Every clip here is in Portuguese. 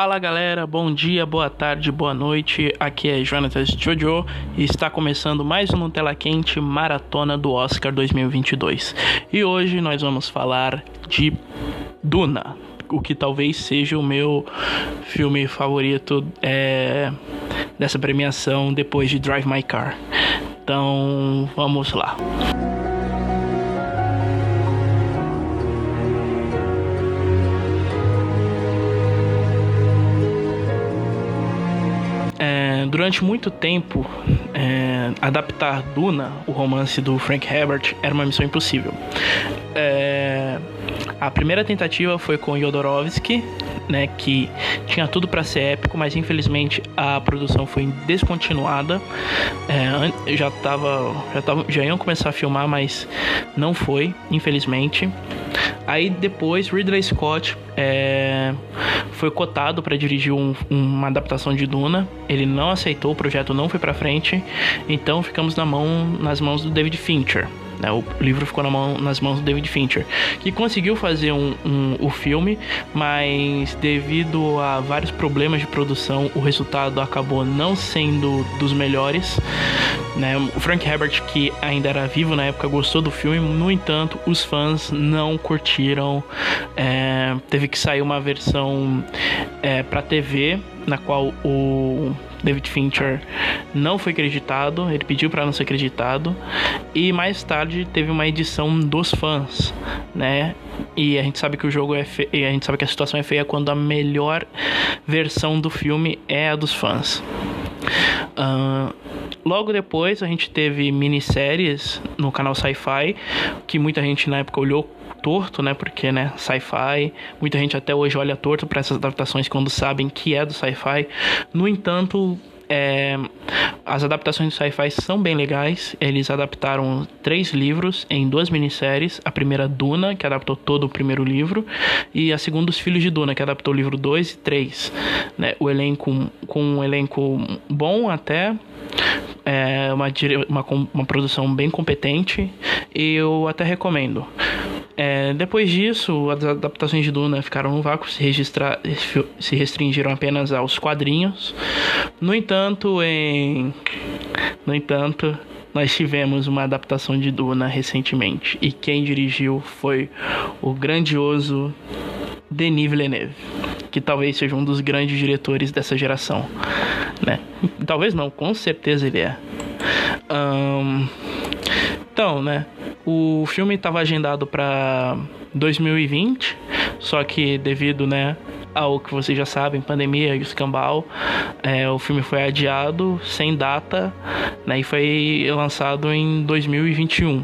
Fala galera, bom dia, boa tarde, boa noite. Aqui é Jonatas Jojo e está começando mais um Tela Quente Maratona do Oscar 2022. E hoje nós vamos falar de Duna, o que talvez seja o meu filme favorito é, dessa premiação depois de Drive My Car. Então vamos lá. Durante muito tempo, é, adaptar Duna, o romance do Frank Herbert, era uma missão impossível. É, a primeira tentativa foi com Jodorowsky, né, que tinha tudo para ser épico, mas infelizmente a produção foi descontinuada. É, já tava, já tava, já iam começar a filmar, mas não foi, infelizmente. Aí depois Ridley Scott é, foi cotado para dirigir um, uma adaptação de Duna. Ele não aceitou, o projeto não foi para frente. Então ficamos na mão, nas mãos do David Fincher. Né? O livro ficou na mão, nas mãos do David Fincher, que conseguiu fazer um, um, o filme, mas devido a vários problemas de produção, o resultado acabou não sendo dos melhores. Né? O Frank Herbert, que ainda era vivo na época, gostou do filme, no entanto, os fãs não curtiram. É, teve que sair uma versão é, para TV, na qual o David Fincher não foi acreditado, ele pediu para não ser acreditado e mais tarde teve uma edição dos fãs, né? E a gente sabe que o jogo é fe... a gente sabe que a situação é feia quando a melhor versão do filme é a dos fãs. Uh, logo depois a gente teve minisséries no canal Sci-Fi que muita gente na época olhou torto, né? Porque, né, sci-fi, muita gente até hoje olha torto para essas adaptações quando sabem que é do sci-fi. No entanto, é, as adaptações de sci-fi são bem legais. Eles adaptaram três livros em duas minisséries. A primeira, Duna, que adaptou todo o primeiro livro, e a segunda, Os Filhos de Duna, que adaptou o livro 2 e 3. Né? O elenco, com um elenco bom até, é uma, uma, uma produção bem competente, e eu até recomendo. É, depois disso, as adaptações de Duna ficaram no vácuo, se, registrar, se restringiram apenas aos quadrinhos. No entanto, em, no entanto, nós tivemos uma adaptação de Duna recentemente e quem dirigiu foi o grandioso Denis Villeneuve, que talvez seja um dos grandes diretores dessa geração, né? Talvez não, com certeza ele é. Um, então, né? O filme estava agendado para 2020, só que devido, né, ao que vocês já sabem, pandemia e escambau, é, o filme foi adiado sem data, né, e foi lançado em 2021.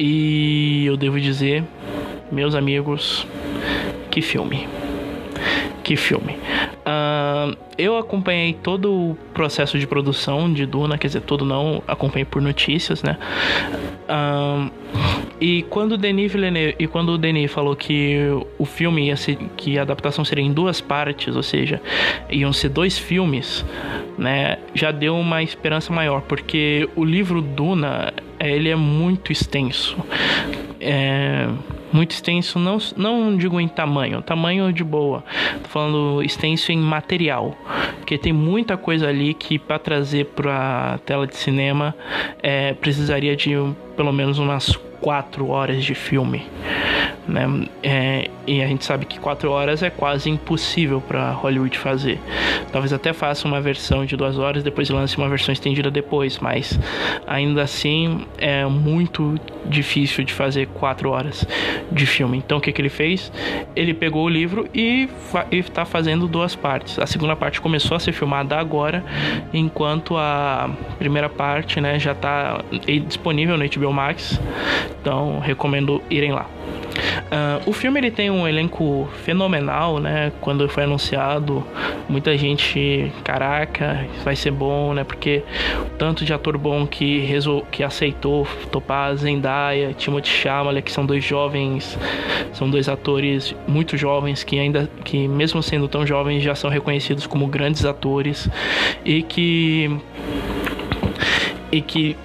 E eu devo dizer, meus amigos, que filme. Que filme. Uh, eu acompanhei todo o processo de produção de Duna, quer dizer, todo não, acompanhei por notícias, né? Uh, e quando o Denis Villeneuve, e quando o Denis falou que o filme ia ser, que a adaptação seria em duas partes, ou seja, iam ser dois filmes, né? Já deu uma esperança maior, porque o livro Duna, ele é muito extenso. É muito extenso, não, não digo em tamanho, tamanho de boa, tô falando extenso em material, porque tem muita coisa ali que para trazer para tela de cinema é, precisaria de pelo menos umas quatro horas de filme né? É, e a gente sabe que quatro horas é quase impossível para Hollywood fazer. Talvez até faça uma versão de duas horas, depois lance uma versão estendida depois, mas ainda assim é muito difícil de fazer quatro horas de filme. Então o que, que ele fez? Ele pegou o livro e está fazendo duas partes. A segunda parte começou a ser filmada agora, enquanto a primeira parte né, já está disponível no HBO Max. Então recomendo irem lá. Uh, o filme ele tem um elenco fenomenal, né? Quando foi anunciado, muita gente, caraca, vai ser bom, né? Porque tanto de ator bom que, resol... que aceitou topar Zendaya, Timothy Chalamet, que são dois jovens, são dois atores muito jovens que ainda, que mesmo sendo tão jovens, já são reconhecidos como grandes atores e que e que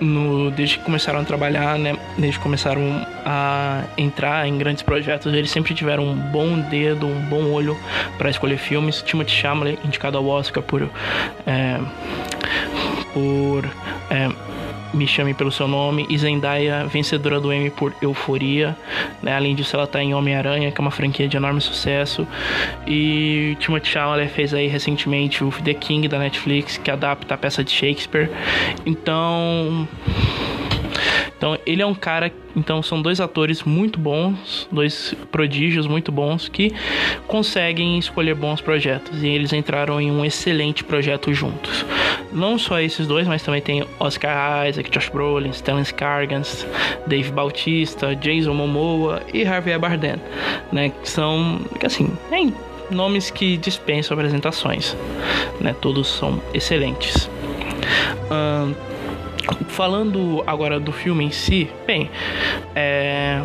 no, desde que começaram a trabalhar, né, desde que começaram a entrar em grandes projetos, eles sempre tiveram um bom dedo, um bom olho para escolher filmes. Timothy Chalamet indicado ao Oscar por é, por é, me Chame Pelo Seu Nome, e Zendaya, vencedora do Emmy por Euforia. Né? Além disso, ela está em Homem-Aranha, que é uma franquia de enorme sucesso. E Timothée Chalamet fez aí recentemente o The King da Netflix, que adapta a peça de Shakespeare. Então... Então ele é um cara, então são dois atores muito bons, dois prodígios muito bons que conseguem escolher bons projetos e eles entraram em um excelente projeto juntos. Não só esses dois, mas também tem Oscar Isaac, Josh Brolin, Stellan Skarsgård, Dave Bautista, Jason Momoa e Harvey Bardem, né? Que são, assim, nem nomes que dispensam apresentações, né? Todos são excelentes. Uh, Falando agora do filme em si, bem, é,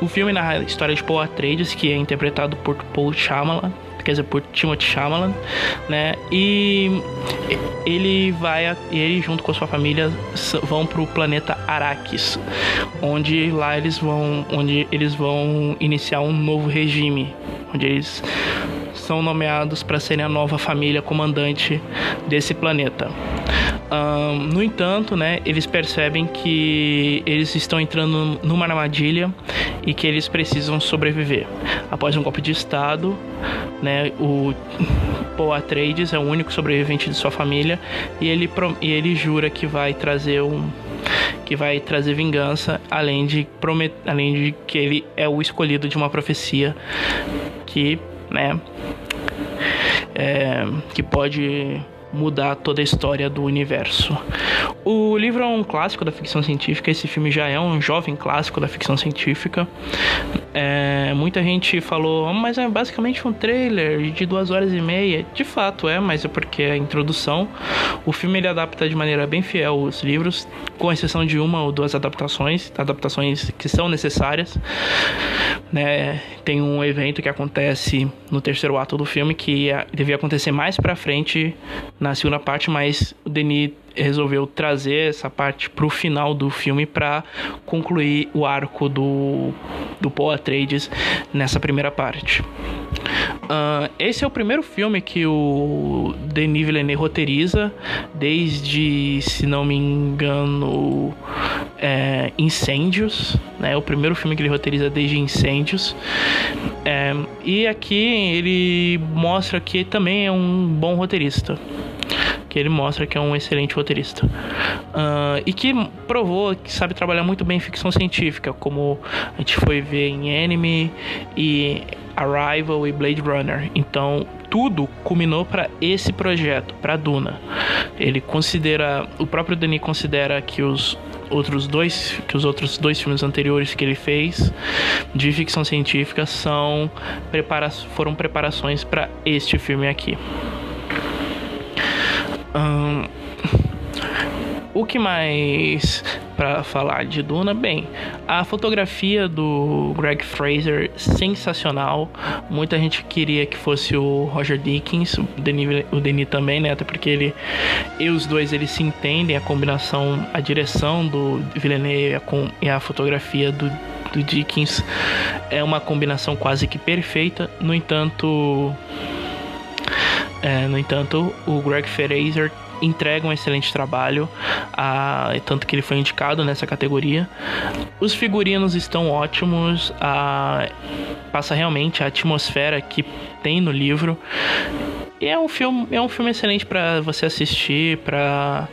o filme narra a história de Paul Atreides, que é interpretado por Paul Shyamalan, quer dizer, por Timothy Shyamalan, né? E ele vai, ele junto com a sua família vão para o planeta Arrakis, onde lá eles vão, onde eles vão iniciar um novo regime, onde eles são nomeados para serem a nova família comandante desse planeta. Um, no entanto, né, eles percebem que eles estão entrando numa armadilha e que eles precisam sobreviver. Após um golpe de estado, né, o Paul Atreides é o único sobrevivente de sua família e ele, e ele jura que vai trazer um que vai trazer vingança, além de promet, além de que ele é o escolhido de uma profecia que, né, é, que pode mudar toda a história do universo. O livro é um clássico da ficção científica, esse filme já é um jovem clássico da ficção científica. É, muita gente falou, mas é basicamente um trailer de duas horas e meia. De fato é, mas é porque é a introdução. O filme ele adapta de maneira bem fiel os livros, com exceção de uma ou duas adaptações, adaptações que são necessárias. Né? Tem um evento que acontece no terceiro ato do filme que devia acontecer mais para frente na segunda parte, mas o Denis resolveu trazer essa parte pro final do filme para concluir o arco do, do Paul Atreides nessa primeira parte. Uh, esse é o primeiro filme que o Denis Villeneuve roteiriza desde, se não me engano, é, Incêndios. Né? É o primeiro filme que ele roteiriza desde Incêndios. É, e aqui ele mostra que também é um bom roteirista ele mostra que é um excelente roteirista. Uh, e que provou que sabe trabalhar muito bem ficção científica, como a gente foi ver em Enemy e Arrival e Blade Runner. Então, tudo culminou para esse projeto, para Duna. Ele considera, o próprio Denis considera que os outros dois, que os outros dois filmes anteriores que ele fez de ficção científica são prepara foram preparações para este filme aqui. O que mais para falar de Duna? Bem, a fotografia do Greg Fraser sensacional. Muita gente queria que fosse o Roger Dickens, o Denis, o Denis também, né? Até porque ele e os dois eles se entendem, a combinação, a direção do Villeneuve e a fotografia do do Dickens é uma combinação quase que perfeita. No entanto, é, no entanto, o Greg Fraser entrega um excelente trabalho, a, tanto que ele foi indicado nessa categoria. Os figurinos estão ótimos, a, passa realmente a atmosfera que tem no livro. E é um filme, é um filme excelente para você assistir, para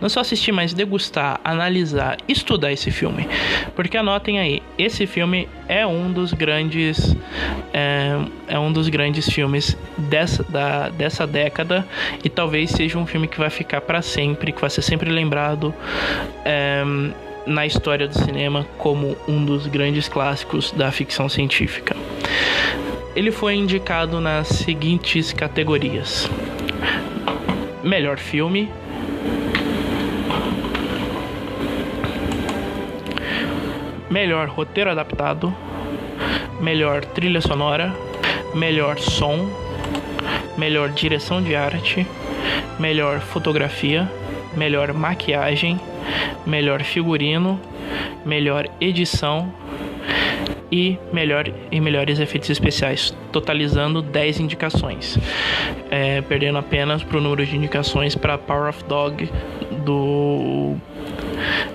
não só assistir, mas degustar, analisar, estudar esse filme. Porque anotem aí, esse filme é um dos grandes é, é um dos grandes filmes dessa, da, dessa década e talvez seja um filme que vai ficar para sempre, que vai ser sempre lembrado. É, na história do cinema como um dos grandes clássicos da ficção científica. Ele foi indicado nas seguintes categorias: melhor filme, melhor roteiro adaptado, melhor trilha sonora, melhor som, melhor direção de arte, melhor fotografia, melhor maquiagem, melhor figurino, melhor edição. E, melhor, e melhores efeitos especiais, totalizando 10 indicações, é, perdendo apenas para o número de indicações para Power of Dog do.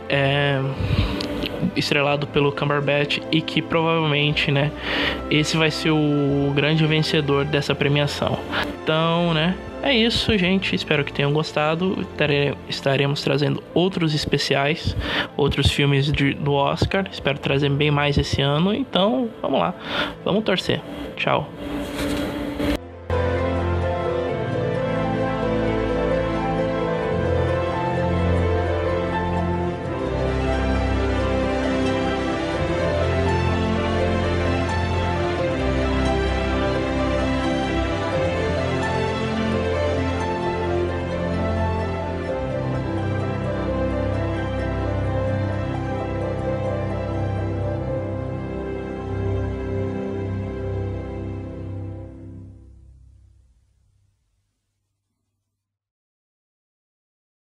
É, estrelado pelo Cumberbatch e que provavelmente, né, esse vai ser o grande vencedor dessa premiação. Então, né, é isso, gente. Espero que tenham gostado. Estaremos trazendo outros especiais, outros filmes de, do Oscar. Espero trazer bem mais esse ano. Então, vamos lá. Vamos torcer. Tchau.